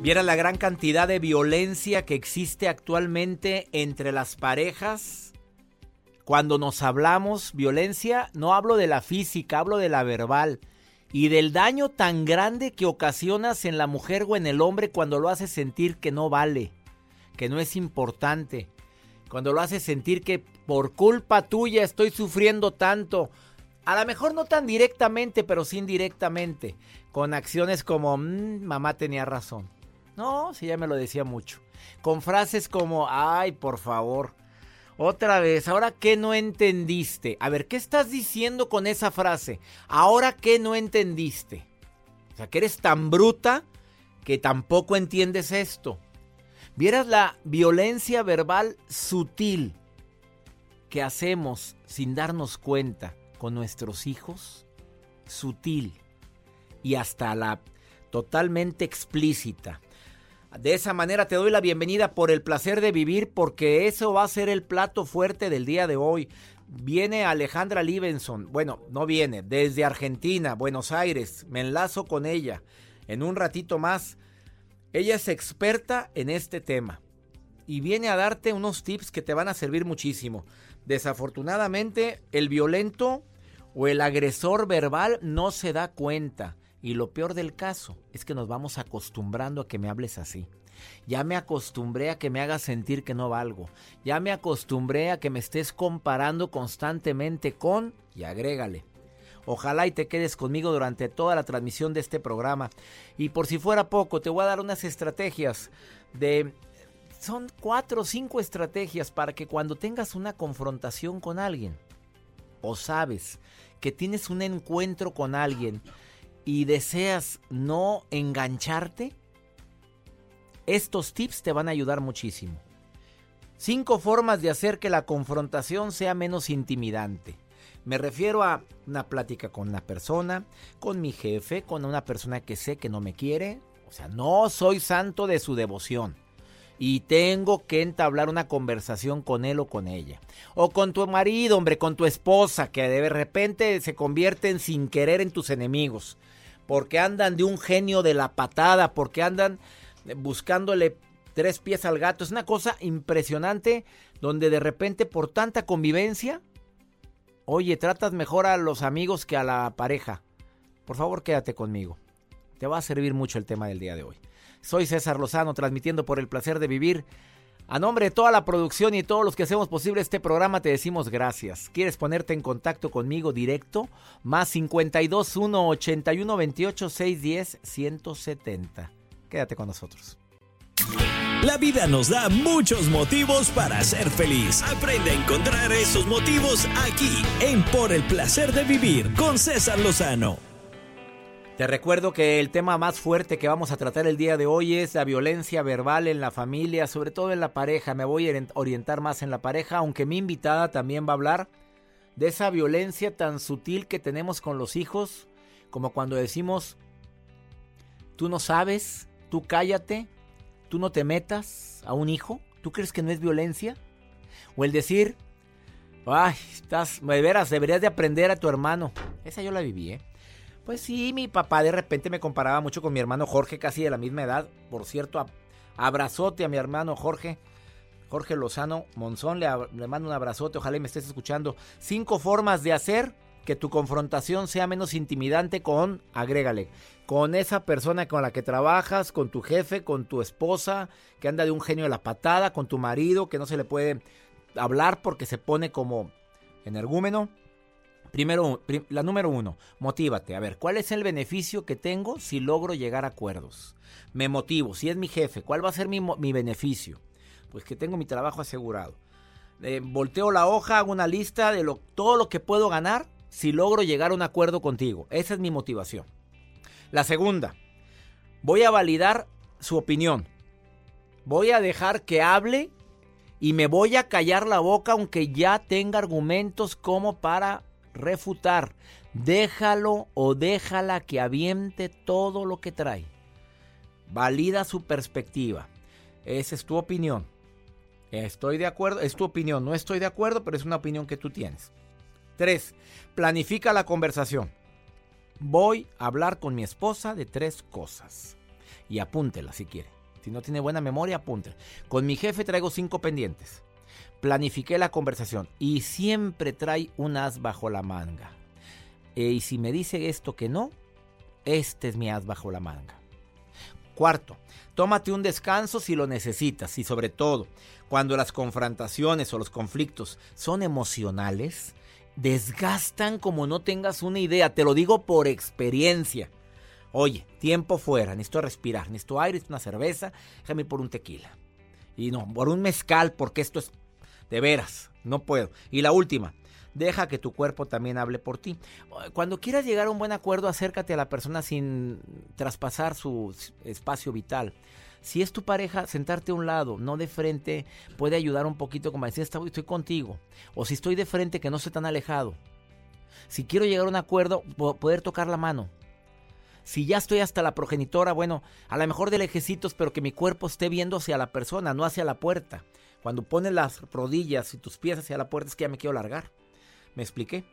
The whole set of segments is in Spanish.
Viera la gran cantidad de violencia que existe actualmente entre las parejas. Cuando nos hablamos violencia, no hablo de la física, hablo de la verbal y del daño tan grande que ocasionas en la mujer o en el hombre cuando lo haces sentir que no vale, que no es importante, cuando lo haces sentir que por culpa tuya estoy sufriendo tanto. A lo mejor no tan directamente, pero sí indirectamente, con acciones como mmm, mamá tenía razón. No, sí, ya me lo decía mucho. Con frases como, ay, por favor. Otra vez, ¿ahora qué no entendiste? A ver, ¿qué estás diciendo con esa frase? ¿Ahora qué no entendiste? O sea, que eres tan bruta que tampoco entiendes esto. Vieras la violencia verbal sutil que hacemos sin darnos cuenta con nuestros hijos. Sutil. Y hasta la totalmente explícita. De esa manera te doy la bienvenida por el placer de vivir porque eso va a ser el plato fuerte del día de hoy. Viene Alejandra Libenson, bueno, no viene, desde Argentina, Buenos Aires, me enlazo con ella en un ratito más. Ella es experta en este tema y viene a darte unos tips que te van a servir muchísimo. Desafortunadamente, el violento o el agresor verbal no se da cuenta. Y lo peor del caso es que nos vamos acostumbrando a que me hables así. Ya me acostumbré a que me hagas sentir que no valgo. Ya me acostumbré a que me estés comparando constantemente con... y agrégale. Ojalá y te quedes conmigo durante toda la transmisión de este programa. Y por si fuera poco, te voy a dar unas estrategias de... Son cuatro o cinco estrategias para que cuando tengas una confrontación con alguien, o sabes que tienes un encuentro con alguien, y deseas no engancharte, estos tips te van a ayudar muchísimo. Cinco formas de hacer que la confrontación sea menos intimidante. Me refiero a una plática con una persona, con mi jefe, con una persona que sé que no me quiere. O sea, no soy santo de su devoción. Y tengo que entablar una conversación con él o con ella. O con tu marido, hombre, con tu esposa, que de repente se convierten sin querer en tus enemigos porque andan de un genio de la patada, porque andan buscándole tres pies al gato. Es una cosa impresionante donde de repente por tanta convivencia, oye, tratas mejor a los amigos que a la pareja. Por favor, quédate conmigo. Te va a servir mucho el tema del día de hoy. Soy César Lozano, transmitiendo por el placer de vivir a nombre de toda la producción y todos los que hacemos posible este programa, te decimos gracias. ¿Quieres ponerte en contacto conmigo directo? Más 52 1 81 28 610 170. Quédate con nosotros. La vida nos da muchos motivos para ser feliz. Aprende a encontrar esos motivos aquí, en Por el placer de vivir con César Lozano. Te recuerdo que el tema más fuerte que vamos a tratar el día de hoy es la violencia verbal en la familia, sobre todo en la pareja. Me voy a orientar más en la pareja, aunque mi invitada también va a hablar de esa violencia tan sutil que tenemos con los hijos, como cuando decimos, tú no sabes, tú cállate, tú no te metas a un hijo, ¿tú crees que no es violencia? O el decir, ay, estás, de veras, deberías de aprender a tu hermano. Esa yo la viví, ¿eh? Pues sí, mi papá de repente me comparaba mucho con mi hermano Jorge, casi de la misma edad. Por cierto, abrazote a mi hermano Jorge. Jorge Lozano Monzón, le, mando un abrazote, ojalá me estés escuchando. Cinco formas de hacer que tu confrontación sea menos intimidante con, agrégale, con esa persona con la que trabajas, con tu jefe, con tu esposa, que anda de un genio de la patada, con tu marido, que no se le puede hablar porque se pone como energúmeno. Primero, la número uno, motívate. A ver, ¿cuál es el beneficio que tengo si logro llegar a acuerdos? Me motivo. Si es mi jefe, ¿cuál va a ser mi, beneficio? Pues que tengo mi trabajo asegurado. Eh, volteo la hoja, hago una lista de lo, todo lo que puedo ganar si logro llegar a un acuerdo contigo. Esa es mi motivación. La segunda, voy a validar su opinión. Voy a dejar que hable y me voy a callar la boca aunque ya tenga argumentos como para refutar. Déjalo o déjala que aviente todo lo que trae. Valida su perspectiva. Esa es tu opinión. Estoy de acuerdo, es tu opinión. No estoy de acuerdo, pero es una opinión que tú tienes. 3. Planifica la conversación. Voy a hablar con mi esposa de tres cosas. Y apúntela si quiere. Si no tiene buena memoria, apúntela. Con mi jefe traigo cinco pendientes planifiqué la conversación y siempre trae un as bajo la manga. Eh, y si me dice esto que no, este es mi as bajo la manga. Cuarto, tómate un descanso si lo necesitas y sobre todo, cuando las confrontaciones o los conflictos son emocionales, desgastan como no tengas una idea, te lo digo por experiencia. Oye, tiempo fuera, necesito respirar, necesito aire, necesito una cerveza, déjame por un tequila. Y no, por un mezcal, porque esto es de veras, no puedo. Y la última, deja que tu cuerpo también hable por ti. Cuando quieras llegar a un buen acuerdo, acércate a la persona sin traspasar su espacio vital. Si es tu pareja, sentarte a un lado, no de frente, puede ayudar un poquito como decir, estoy contigo. O si estoy de frente, que no esté tan alejado. Si quiero llegar a un acuerdo, poder tocar la mano. Si ya estoy hasta la progenitora, bueno, a lo mejor de lejecitos, pero que mi cuerpo esté viendo hacia la persona, no hacia la puerta. Cuando pones las rodillas y tus pies hacia la puerta es que ya me quiero largar. ¿Me expliqué?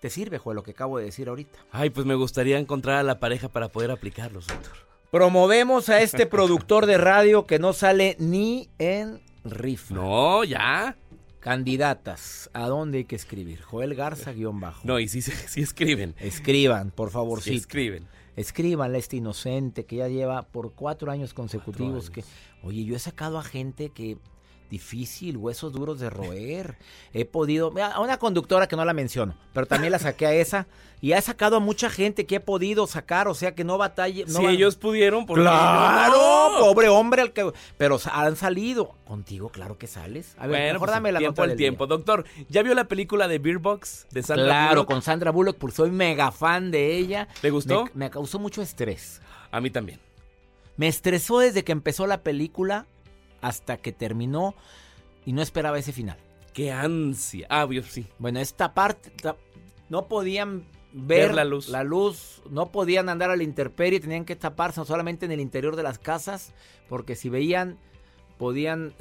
¿Te sirve, Joel, lo que acabo de decir ahorita? Ay, pues me gustaría encontrar a la pareja para poder aplicarlo, doctor. Promovemos a este productor de radio que no sale ni en rifa. No, ya. Candidatas, ¿a dónde hay que escribir? Joel Garza guion bajo. No, y sí, sí escriben. Escriban, por favor, sí. Escriben. Escriban a este inocente que ya lleva por cuatro años consecutivos que, oye, yo he sacado a gente que difícil, huesos duros de roer. He podido, a una conductora que no la menciono, pero también la saqué a esa y he sacado a mucha gente que he podido sacar, o sea que no batalle. No si ellos pudieron, por claro, pobre hombre al que, pero han salido. Contigo, claro que sales. A ver, bueno, mejor pues, dame la tiempo al tiempo, doctor. ¿Ya vio la película de Beer Box de Sandra Claro, con Sandra Bullock, porque soy mega fan de ella. ¿Te gustó? me causó mucho estrés. A mí también. Me estresó desde que empezó la película hasta que terminó y no esperaba ese final. ¡Qué ansia! Ah, sí. Bueno, esta parte no podían ver, la luz. La luz, no podían andar a la intemperie, tenían que taparse no solamente en el interior de las casas, porque si veían podían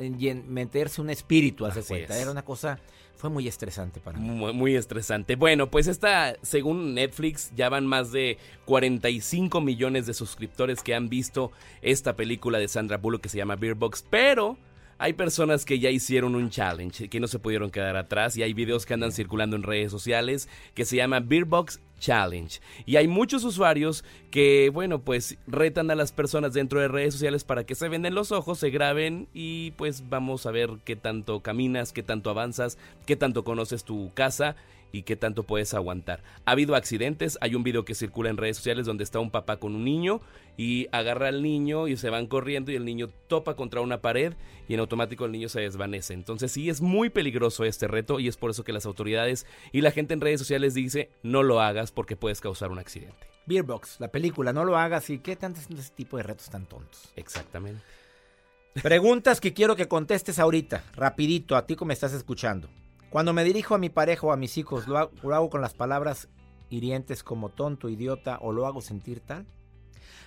meterse un espíritu a cuenta. Era una cosa, fue muy estresante para mí. Muy, muy, estresante. Bueno, pues esta, según Netflix, ya van más de 45 millones de suscriptores que han visto esta película de Sandra Bullock que se llama Beer Box, pero... Hay personas que ya hicieron un challenge, que no se pudieron quedar atrás y hay videos que andan circulando en redes sociales que se llama Beer Box Challenge. Y hay muchos usuarios que, bueno, pues retan a las personas dentro de redes sociales para que se venden los ojos, se graben y pues vamos a ver qué tanto caminas, qué tanto avanzas, qué tanto conoces tu casa y qué tanto puedes aguantar. Ha habido accidentes, hay un video que circula en redes sociales donde está un papá con un niño y agarra al niño y se van corriendo y el niño topa contra una pared y en automático el niño se desvanece. Entonces sí es muy peligroso este reto y es por eso que las autoridades y la gente en redes sociales dice no lo hagas porque puedes causar un accidente. Beerbox, la película, no lo hagas y qué tantos ese tipo de retos tan tontos. Exactamente. Preguntas que quiero que contestes ahorita, rapidito, a ti como me estás escuchando. Cuando me dirijo a mi pareja o a mis hijos, ¿lo hago, con las palabras hirientes como tonto, idiota o lo hago sentir tal?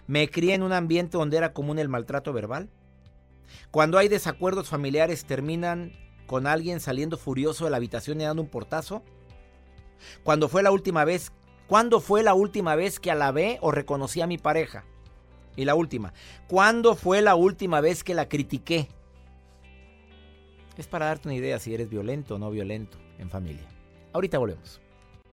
¿Me crié en un ambiente donde era común el maltrato verbal? Cuando hay desacuerdos familiares, ¿terminan con alguien saliendo furioso de la habitación y dando un portazo? ¿Cuándo fue la última vez, ¿cuándo fue la última vez que alabé o reconocí a mi pareja? Y la última, ¿cuándo fue la última vez que la critiqué? Es para darte una idea si eres violento o no violento en familia. Ahorita volvemos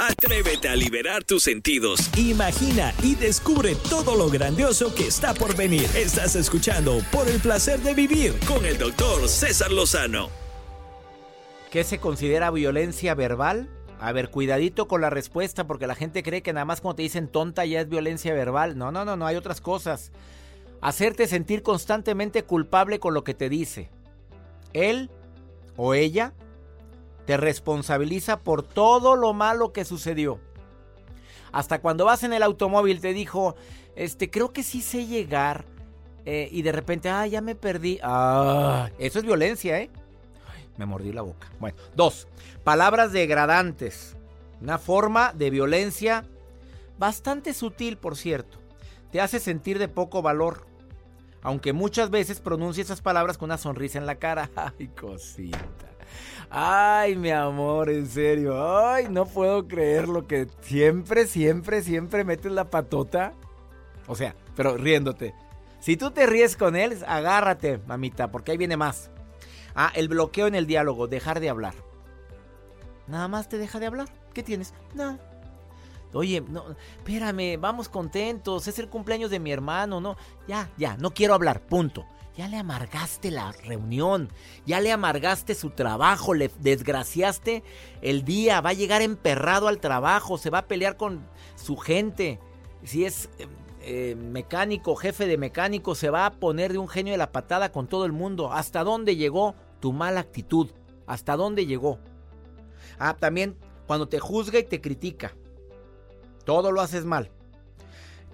Atrévete a liberar tus sentidos. Imagina y descubre todo lo grandioso que está por venir. Estás escuchando Por el placer de vivir con el doctor César Lozano. ¿Qué se considera violencia verbal? A ver, cuidadito con la respuesta porque la gente cree que nada más cuando te dicen tonta ya es violencia verbal. No, no, no, no, hay otras cosas. Hacerte sentir constantemente culpable con lo que te dice. Él o ella te responsabiliza por todo lo malo que sucedió. Hasta cuando vas en el automóvil te dijo, este, creo que sí sé llegar. Eh, y de repente, ah, ya me perdí. Ah, eso es violencia, ¿eh? me mordí la boca. Bueno, dos, palabras degradantes. Una forma de violencia bastante sutil, por cierto. Te hace sentir de poco valor. Aunque muchas veces pronuncia esas palabras con una sonrisa en la cara. Ay, cosita. Ay, mi amor, en serio. Ay, no puedo creer lo que siempre, siempre, siempre metes la patota. O sea, pero riéndote. Si tú te ríes con él, agárrate, mamita, porque ahí viene más. Ah, el bloqueo en el diálogo, dejar de hablar. Nada más te deja de hablar. ¿Qué tienes? Nada. Oye, no, espérame, vamos contentos, es el cumpleaños de mi hermano, ¿no? Ya, ya, no quiero hablar, punto ya le amargaste la reunión, ya le amargaste su trabajo, le desgraciaste el día, va a llegar emperrado al trabajo, se va a pelear con su gente. Si es eh, eh, mecánico, jefe de mecánico, se va a poner de un genio de la patada con todo el mundo. ¿Hasta dónde llegó tu mala actitud? ¿Hasta dónde llegó? Ah, también cuando te juzga y te critica. Todo lo haces mal.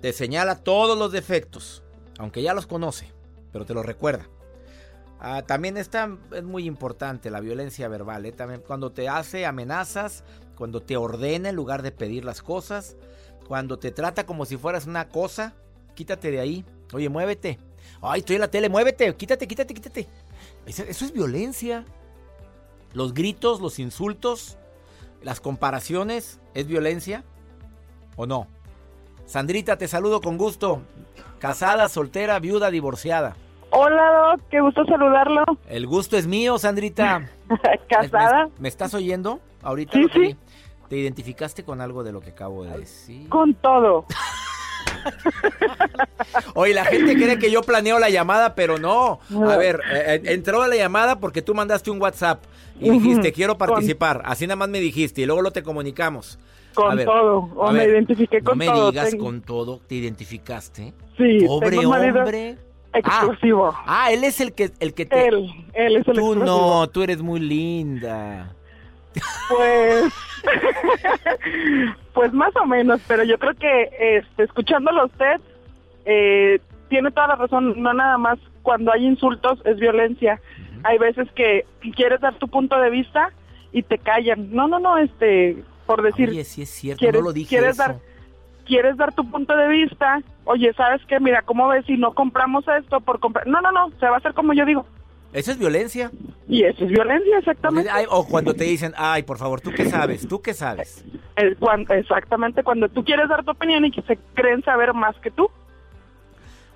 Te señala todos los defectos, aunque ya los conoce pero te lo recuerda. Ah, también está, es muy importante la violencia verbal. ¿eh? También cuando te hace amenazas, cuando te ordena en lugar de pedir las cosas, cuando te trata como si fueras una cosa, quítate de ahí. Oye, muévete. Ay, estoy en la tele, muévete, quítate, quítate, quítate. Eso es violencia. Los gritos, los insultos, las comparaciones, ¿es violencia o no? Sandrita, te saludo con gusto. Casada, soltera, viuda, divorciada. Hola, Doc, qué gusto saludarlo. El gusto es mío, Sandrita. ¿Casada? ¿Me, estás oyendo ahorita? Sí, sí. ¿Te identificaste con algo de lo que acabo de decir? Con todo. Oye, la gente cree que yo planeo la llamada, pero no. A ver, eh, eh, entró la llamada porque tú mandaste un WhatsApp y dijiste, quiero participar. Así nada más me dijiste y luego lo te comunicamos. Con ver, todo, o me ver, identifiqué con no me todo. digas tengo- con todo, ¿te identificaste? Sí, Pobre tengo un marido hombre. exclusivo. Ah, él es el que, el que te... Él, él es el Tú no, tú eres muy linda. Pues, pues más o menos, pero yo creo que este, escuchándolo usted, eh, tiene toda la razón, no nada más cuando hay insultos es violencia. Hay veces que quieres dar tu punto de vista y te callan. No, no, no, este, por decir, Oye, sí es cierto, ¿quieres- no lo dije quieres eso. dar- quieres dar tu punto de vista, oye, ¿sabes qué? Mira, ¿cómo ves si no compramos esto por comprar? No, no, no, se va a hacer como yo digo. Eso es violencia. Y eso es violencia, exactamente. ay, o cuando te dicen, ay, por favor, ¿tú qué sabes? ¿Tú qué sabes? El cuan- exactamente, cuando tú quieres dar tu opinión y que se creen saber más que tú.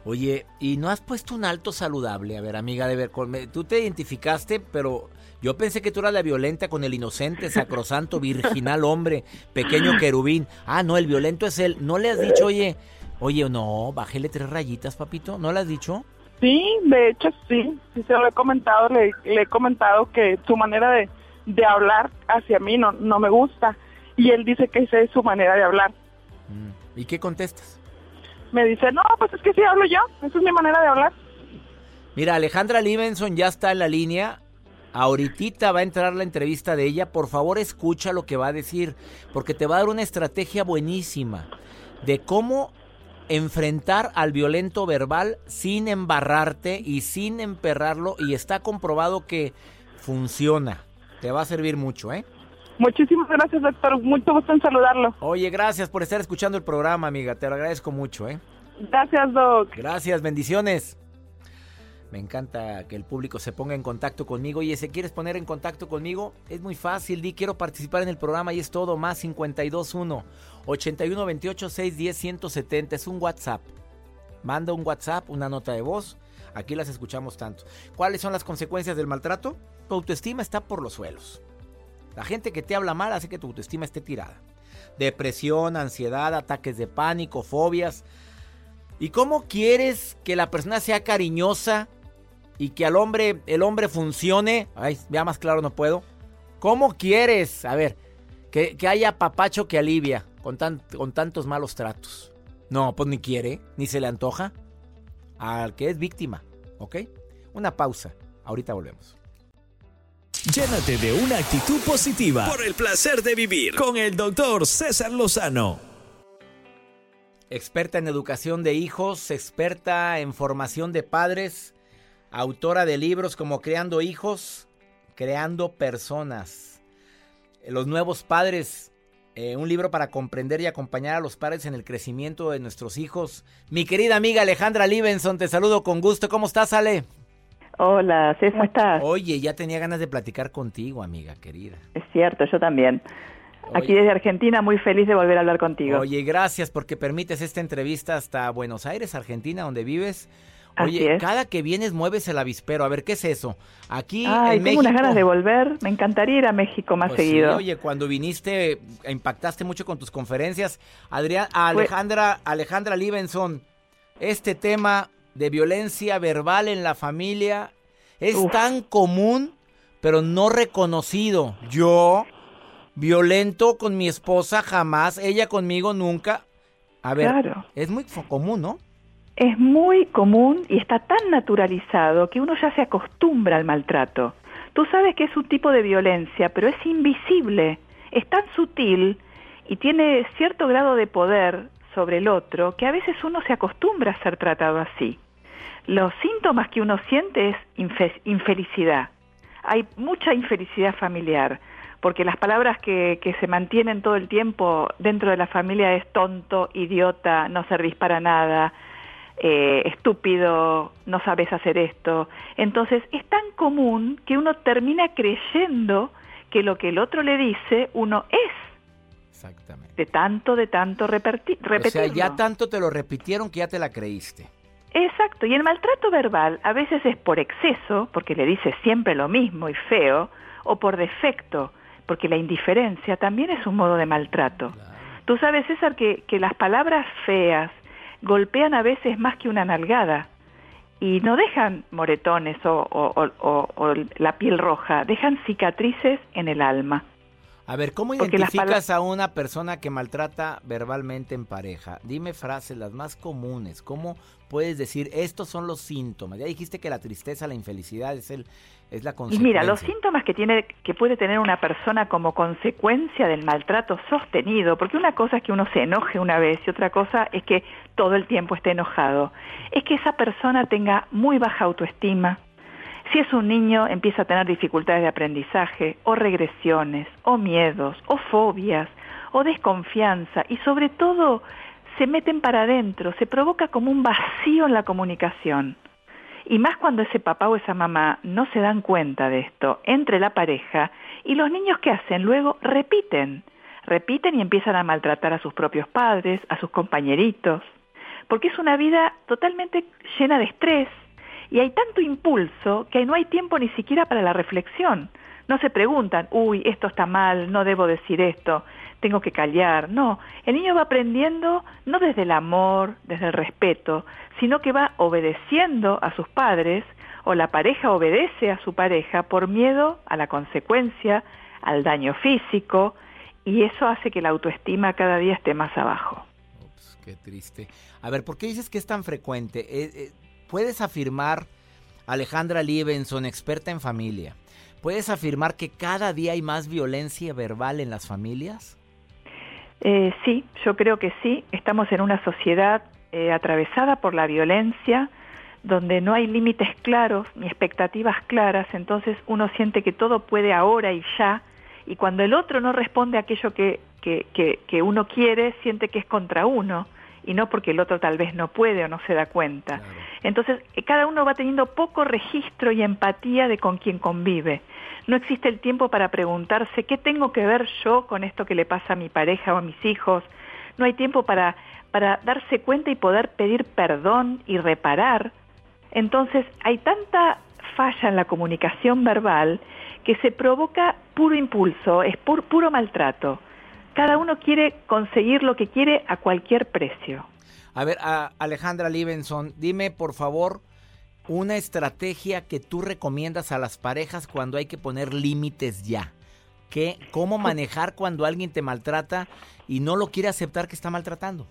Oye, ¿y no has puesto un alto saludable? A ver, amiga, de ver, con- me- tú te identificaste, pero yo pensé que tú eras la violenta con el inocente, sacrosanto, virginal hombre, pequeño querubín. Ah, no, el violento es él. ¿No le has dicho, oye, oye, no, bájele tres rayitas, papito? ¿No le has dicho? Sí, de hecho sí, sí se lo he comentado, le, le he comentado que su manera de, de hablar hacia mí no, no me gusta. Y él dice que esa es su manera de hablar. Mm, ¿Y qué contestas? Me dice, no, pues es que sí hablo yo, esa es mi manera de hablar. Mira, Alejandra Livenson ya está en la línea. Ahorita va a entrar la entrevista de ella. Por favor, escucha lo que va a decir, porque te va a dar una estrategia buenísima de cómo enfrentar al violento verbal sin embarrarte y sin emperrarlo. Y está comprobado que funciona. Te va a servir mucho, ¿eh? Muchísimas gracias, doctor, mucho gusto en saludarlo. Oye, gracias por estar escuchando el programa, amiga. Te lo agradezco mucho, ¿eh? Gracias, doc. Gracias, bendiciones. Me encanta que el público se ponga en contacto conmigo. Y si quieres poner en contacto conmigo, es muy fácil. Di quiero participar en el programa y es todo. Más 521 81 28 610 170. Es un WhatsApp. Manda un WhatsApp, una nota de voz. Aquí las escuchamos tanto. ¿Cuáles son las consecuencias del maltrato? Tu autoestima está por los suelos. La gente que te habla mal hace que tu autoestima esté tirada. Depresión, ansiedad, ataques de pánico, fobias. ¿Y cómo quieres que la persona sea cariñosa y que al hombre, el hombre funcione? Ay, ya más claro no puedo. ¿Cómo quieres? A ver, que, haya papacho que alivia con, tan- con tantos malos tratos. No, pues ni quiere, ni se le antoja. Al que es víctima, ¿ok? Una pausa. Ahorita volvemos. Llénate de una actitud positiva por el placer de vivir con el doctor César Lozano. Experta en educación de hijos, experta en formación de padres, autora de libros como Creando hijos, Creando personas. Los nuevos padres, eh, un libro para comprender y acompañar a los padres en el crecimiento de nuestros hijos. Mi querida amiga Alejandra Livenson, te saludo con gusto. ¿Cómo estás, Ale? Hola, César, ¿cómo estás? Oye, ya tenía ganas de platicar contigo, amiga querida. Es cierto, yo también. Aquí desde Argentina, muy feliz de volver a hablar contigo. Oye, gracias porque permites esta entrevista hasta Buenos Aires, Argentina, donde vives. Oye, cada que vienes mueves el avispero. A ver, ¿qué es eso? Aquí Ay, en tengo México. unas ganas de volver. Me encantaría ir a México más Pues sí, seguido. oye, cuando viniste impactaste mucho con tus conferencias. Adrián, Alejandra, Alejandra Livenson, este tema de violencia verbal en la familia es Uf. tan común, pero no reconocido. Yo, violento con mi esposa, jamás. Ella conmigo, nunca. A ver, Claro. es muy común, ¿no? Es muy común y está tan naturalizado que uno ya se acostumbra al maltrato. Tú sabes que es un tipo de violencia, pero es invisible, es tan sutil y tiene cierto grado de poder sobre el otro que a veces uno se acostumbra a ser tratado así. Los síntomas que uno siente es infe- infelicidad. Hay mucha infelicidad familiar, porque las palabras que, que se mantienen todo el tiempo dentro de la familia es tonto, idiota, no servís para nada, eh, estúpido, no sabes hacer esto. Entonces es tan común que uno termina creyendo que lo que el otro le dice uno es, Exactamente. de tanto, de tanto reperti- O sea, ya tanto te lo repitieron que ya te la creíste. Exacto, y el maltrato verbal a veces es por exceso, porque le dice siempre lo mismo y feo, o por defecto, porque la indiferencia también es un modo de maltrato. Tú sabes, César, que, que las palabras feas golpean a veces más que una nalgada y no dejan moretones o, o- o- o- o la piel roja, dejan cicatrices en el alma. A ver, ¿cómo Porque identificas a una persona que maltrata verbalmente en pareja? Dime frases las más comunes. ¿Cómo puedes decir estos son los síntomas? Ya dijiste que la tristeza, la infelicidad es el es la Y consecuencia. mira, los síntomas que tiene que puede tener una persona como consecuencia del maltrato sostenido, porque una cosa es que uno se enoje una vez y otra cosa es que todo el tiempo esté enojado, es que esa persona tenga muy baja autoestima. Si es un niño, empieza a tener dificultades de aprendizaje, o regresiones, o miedos, o fobias, o desconfianza, y sobre todo se meten para adentro, se provoca como un vacío en la comunicación. Y más cuando ese papá o esa mamá no se dan cuenta de esto entre la pareja y los niños que hacen luego repiten, repiten y empiezan a maltratar a sus propios padres, a sus compañeritos, porque es una vida totalmente llena de estrés y hay tanto impulso que no hay tiempo ni siquiera para la reflexión. No se preguntan, uy, esto está mal, no debo decir esto, tengo que callar. No, el niño va aprendiendo no desde el amor, desde el respeto, sino que va obedeciendo a sus padres o la pareja obedece a su pareja por miedo a la consecuencia, al daño físico, y eso hace que la autoestima cada día esté más abajo. Ups, qué triste. A ver, ¿por qué dices que es tan frecuente? ¿Puedes afirmar, Alejandra Liebenson, experta en familia, ¿puedes afirmar que cada día hay más violencia verbal en las familias? Eh, sí, yo creo que sí. Estamos en una sociedad eh, atravesada por la violencia, donde no hay límites claros ni expectativas claras, entonces uno siente que todo puede ahora y ya, y cuando el otro no responde a aquello que, que, que, que uno quiere, siente que es contra uno, y no porque el otro tal vez no puede o no se da cuenta. Claro. Entonces, eh, cada uno va teniendo poco registro y empatía de con quien convive. No existe el tiempo para preguntarse qué tengo que ver yo con esto que le pasa a mi pareja o a mis hijos. No hay tiempo para, para darse cuenta y poder pedir perdón y reparar. Entonces, hay tanta falla en la comunicación verbal que se provoca puro impulso, es pur- puro maltrato. Cada uno quiere conseguir lo que quiere a cualquier precio. A ver, a- Alejandra Liebenson, dime por favor una estrategia que tú recomiendas a las parejas cuando hay que poner límites ya. ¿Qué, ¿Cómo manejar cuando alguien te maltrata y no lo quiere aceptar que está maltratando?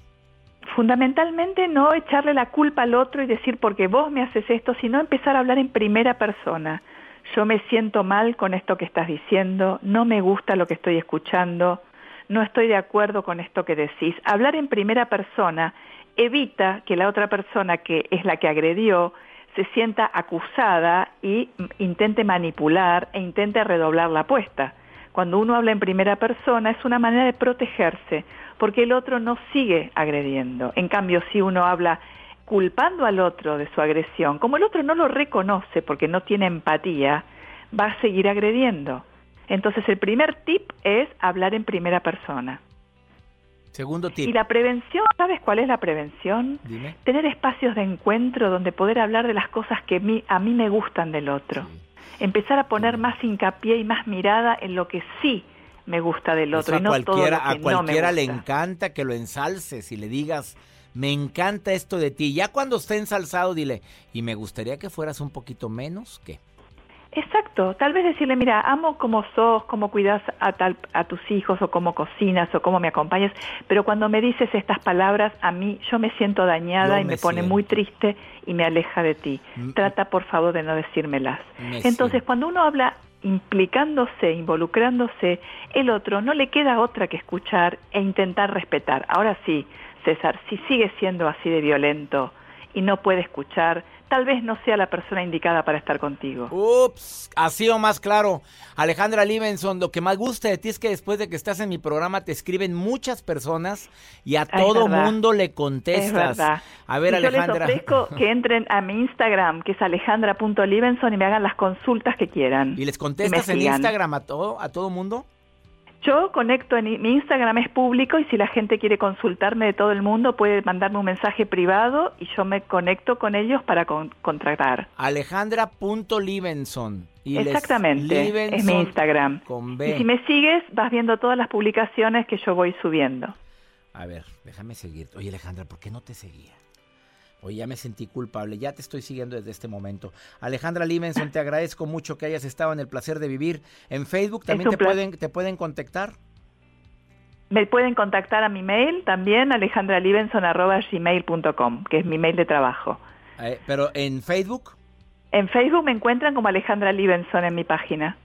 Fundamentalmente no echarle la culpa al otro y decir porque vos me haces esto, sino empezar a hablar en primera persona. Yo me siento mal con esto que estás diciendo, no me gusta lo que estoy escuchando, no estoy de acuerdo con esto que decís. Hablar en primera persona evita que la otra persona que es la que agredió se sienta acusada y intente manipular e intente redoblar la apuesta. Cuando uno habla en primera persona es una manera de protegerse, porque el otro no sigue agrediendo. En cambio, si uno habla culpando al otro de su agresión, como el otro no lo reconoce porque no tiene empatía, va a seguir agrediendo. Entonces el primer tip es hablar en primera persona. Segundo tip. Y la prevención, ¿sabes cuál es la prevención? Dime. Tener espacios de encuentro donde poder hablar de las cosas que mi- a mí me gustan del otro. Empezar a poner más hincapié y más mirada en lo que sí me gusta del otro Eso y no a todo cualquiera, lo que a no me le encanta que lo ensalces y le digas, me encanta esto de ti. Ya cuando esté ensalzado, dile, y me gustaría que fueras un poquito menos, ¿qué? Exacto, tal vez decirle, mira, amo como sos, cómo cuidas a, tal, a tus hijos o cómo cocinas o cómo me acompañas, pero cuando me dices estas palabras, a mí yo me siento dañada Yo y me me pone siento. muy triste y me aleja de ti. Mm. Trata por favor de no decírmelas. Me Entonces, siento. cuando uno habla implicándose, involucrándose, el otro no le queda otra que escuchar e intentar respetar. Ahora sí, César, si sigue siendo así de violento y no puede escuchar, tal vez no sea la persona indicada para estar contigo. Ups, así o más claro. Alejandra Livenson, lo que más gusta de ti es que después de que estás en mi programa te escriben muchas personas y a todo mundo le Es contestas. verdad. A ver, Y yo Alejandra. les ofrezco que entren a mi Instagram, que es alejandra.livenson, y me hagan las consultas que quieran. ¿Y les contestas en sigan. Instagram a todo, a todo mundo? Yo conecto en mi Instagram es público y si la gente quiere consultarme de todo el mundo puede mandarme un mensaje privado y yo me conecto con ellos para con- contratar. Alejandra.livenson. Exactamente, es Livenson mi Instagram. Con B. Y si me sigues vas viendo todas las publicaciones que yo voy subiendo. A ver, déjame seguir. Oye, Alejandra, ¿por qué no te seguía? Oye, ya me sentí culpable, ya te estoy siguiendo desde este momento. Alejandra Limenson, te agradezco mucho que hayas estado en el placer de vivir. En Facebook también te pueden, te pueden contactar. Me pueden contactar a mi mail también, alejandralibenson.gmail.com, que es mi mail de trabajo. Eh, pero en Facebook. En Facebook me encuentran como Alejandra Libenson en mi página.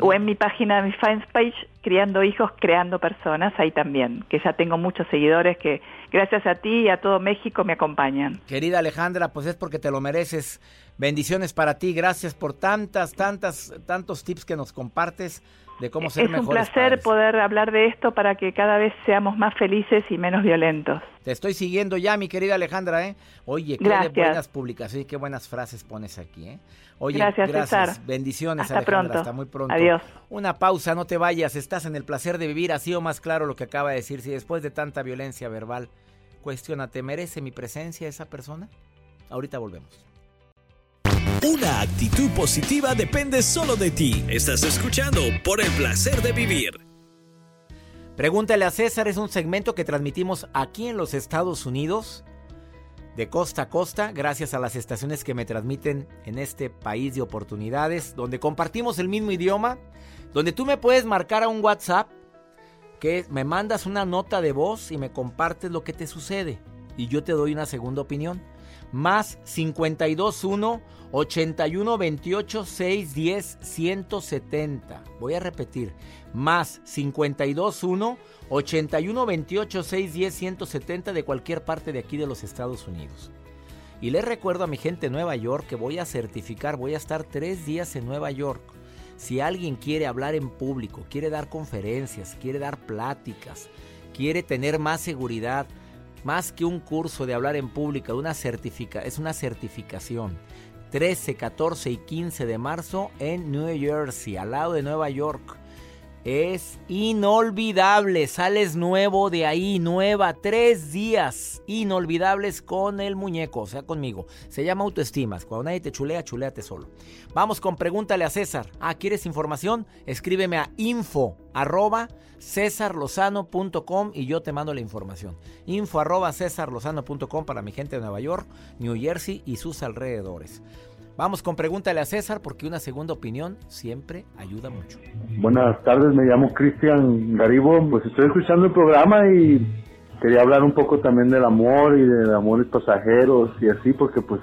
O en mi página, mi page, Criando Hijos, Creando Personas, ahí también, que ya tengo muchos seguidores que gracias a ti y a todo México me acompañan. Querida Alejandra, pues es porque te lo mereces. Bendiciones para ti, gracias por tantas, tantas, tantos tips que nos compartes de cómo ser Es un placer poder hablar de esto para que cada vez seamos más felices y menos violentos. Te estoy siguiendo ya, mi querida Alejandra, ¿eh? Oye, qué buenas publicaciones, qué buenas frases pones aquí, ¿eh? Oye, gracias, gracias. Bendiciones, Hasta Alejandra. Pronto. Hasta muy pronto. Adiós. Una pausa, no te vayas. Estás en el placer de vivir. Ha sido más claro lo que acaba de decir. Si después de tanta violencia verbal, cuestiónate, ¿merece mi presencia esa persona? Ahorita volvemos. Una actitud positiva depende solo de ti. Estás escuchando por el placer de vivir. Pregúntale a César es un segmento que transmitimos aquí en los Estados Unidos, de costa a costa, gracias a las estaciones que me transmiten en este país de oportunidades, donde compartimos el mismo idioma, donde tú me puedes marcar a un WhatsApp, que me mandas una nota de voz y me compartes lo que te sucede, y yo te doy una segunda opinión más 521 81 28 610 170. Voy a repetir, más 521 81 28 610 170 de cualquier parte de aquí de los Estados Unidos. Y les recuerdo a mi gente de Nueva York que voy a certificar, voy a estar tres días en Nueva York. Si alguien quiere hablar en público, quiere dar conferencias, quiere dar pláticas, quiere tener más seguridad, más que un curso de hablar en público, una certifica, es una certificación. 13, 14 y 15 de marzo en New Jersey, al lado de Nueva York. Es inolvidable, sales nuevo de ahí, nueva, tres días inolvidables con el muñeco, o sea, conmigo. Se llama autoestimas, cuando nadie te chulea, chuleate solo. Vamos con pregúntale a César. Ah, ¿quieres información? Escríbeme a info arroba cesarlozano.com y yo te mando la información. Info arroba cesarlozano.com para mi gente de Nueva York, New Jersey y sus alrededores. Vamos con pregúntale a César porque una segunda opinión siempre ayuda mucho. Buenas tardes, me llamo Cristian Garibo, pues estoy escuchando el programa y quería hablar un poco también del amor y de amores pasajeros y así porque pues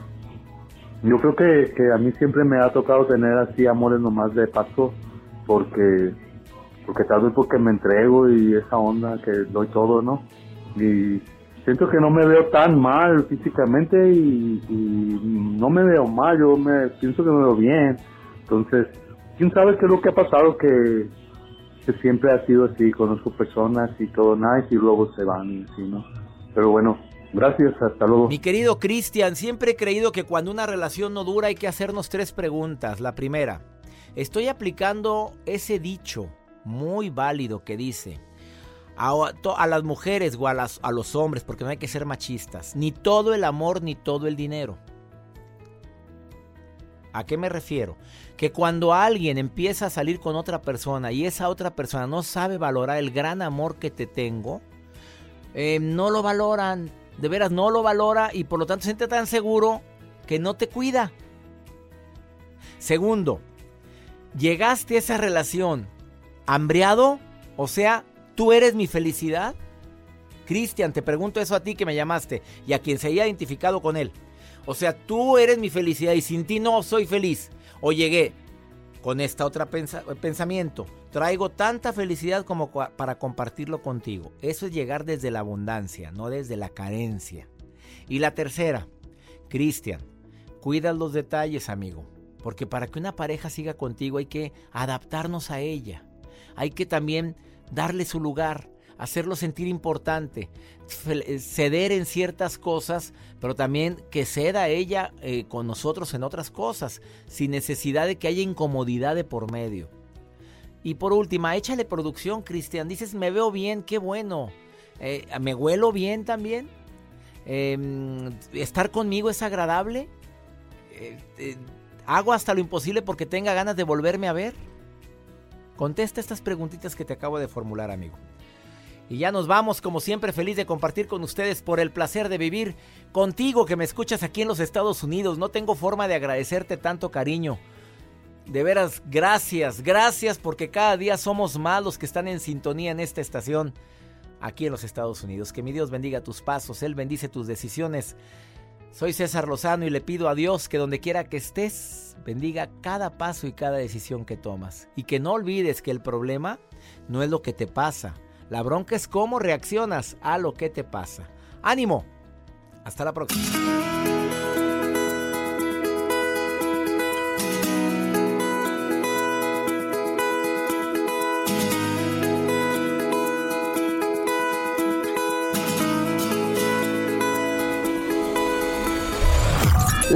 yo creo que, que a mí siempre me ha tocado tener así amores nomás de paso porque porque tal vez porque me entrego y esa onda que doy todo, ¿no? Y siento que no me veo tan mal físicamente y, no me veo mal, yo me pienso que me veo bien. Entonces, quién sabe qué es lo que ha pasado que, siempre ha sido así, conozco personas y todo nice y luego se van y así, ¿no? Pero bueno, Gracias, hasta luego. Mi querido Cristian, siempre he creído que cuando una relación no dura hay que hacernos tres preguntas. La primera, ¿estoy aplicando ese dicho muy válido que dice, a, las mujeres o a, los hombres, porque no hay que ser machistas, ni todo el amor ni todo el dinero. ¿A qué me refiero? Que cuando alguien empieza a salir con otra persona y esa otra persona no sabe valorar el gran amor que te tengo, eh, no lo valoran, de veras no lo valora y por lo tanto siente tan seguro que no te cuida. Segundo, llegaste a esa relación hambriado, o sea, ¿Tú eres mi felicidad? Cristian, te pregunto eso a ti que me llamaste y a quien se haya identificado con él. O sea, tú eres mi felicidad y sin ti no soy feliz. O llegué con esta otra pensamiento. Traigo tanta felicidad como para compartirlo contigo. Eso es llegar desde la abundancia, no desde la carencia. Y la tercera, Cristian, cuida los detalles, amigo. Porque para que una pareja siga contigo hay que adaptarnos a ella. Hay que también darle su lugar, hacerlo sentir importante, eh, ceder en ciertas cosas, pero también que ceda ella eh, con nosotros en otras cosas, sin necesidad de que haya incomodidad de por medio. Y por última, échale producción, Cristian. Dices, me veo bien, qué bueno. Eh, ¿Me huelo bien también? Em, ¿Estar conmigo es agradable? ¿Hago hasta lo imposible porque tenga ganas de volverme a ver? Contesta estas preguntitas que te acabo de formular, amigo. Y ya nos vamos, como siempre, feliz de compartir con ustedes por el placer de vivir contigo que me escuchas aquí en los Estados Unidos. No tengo forma de agradecerte tanto cariño. De veras, gracias, gracias porque cada día somos más los que están en sintonía en esta estación aquí en los Estados Unidos. Que mi Dios bendiga tus pasos, Él bendice tus decisiones. Soy César Lozano y le pido a Dios que donde quiera que estés, bendiga cada paso y cada decisión que tomas. Y que no olvides que el problema no es lo que te pasa, la bronca es cómo reaccionas a lo que te pasa. Ánimo. Hasta la próxima.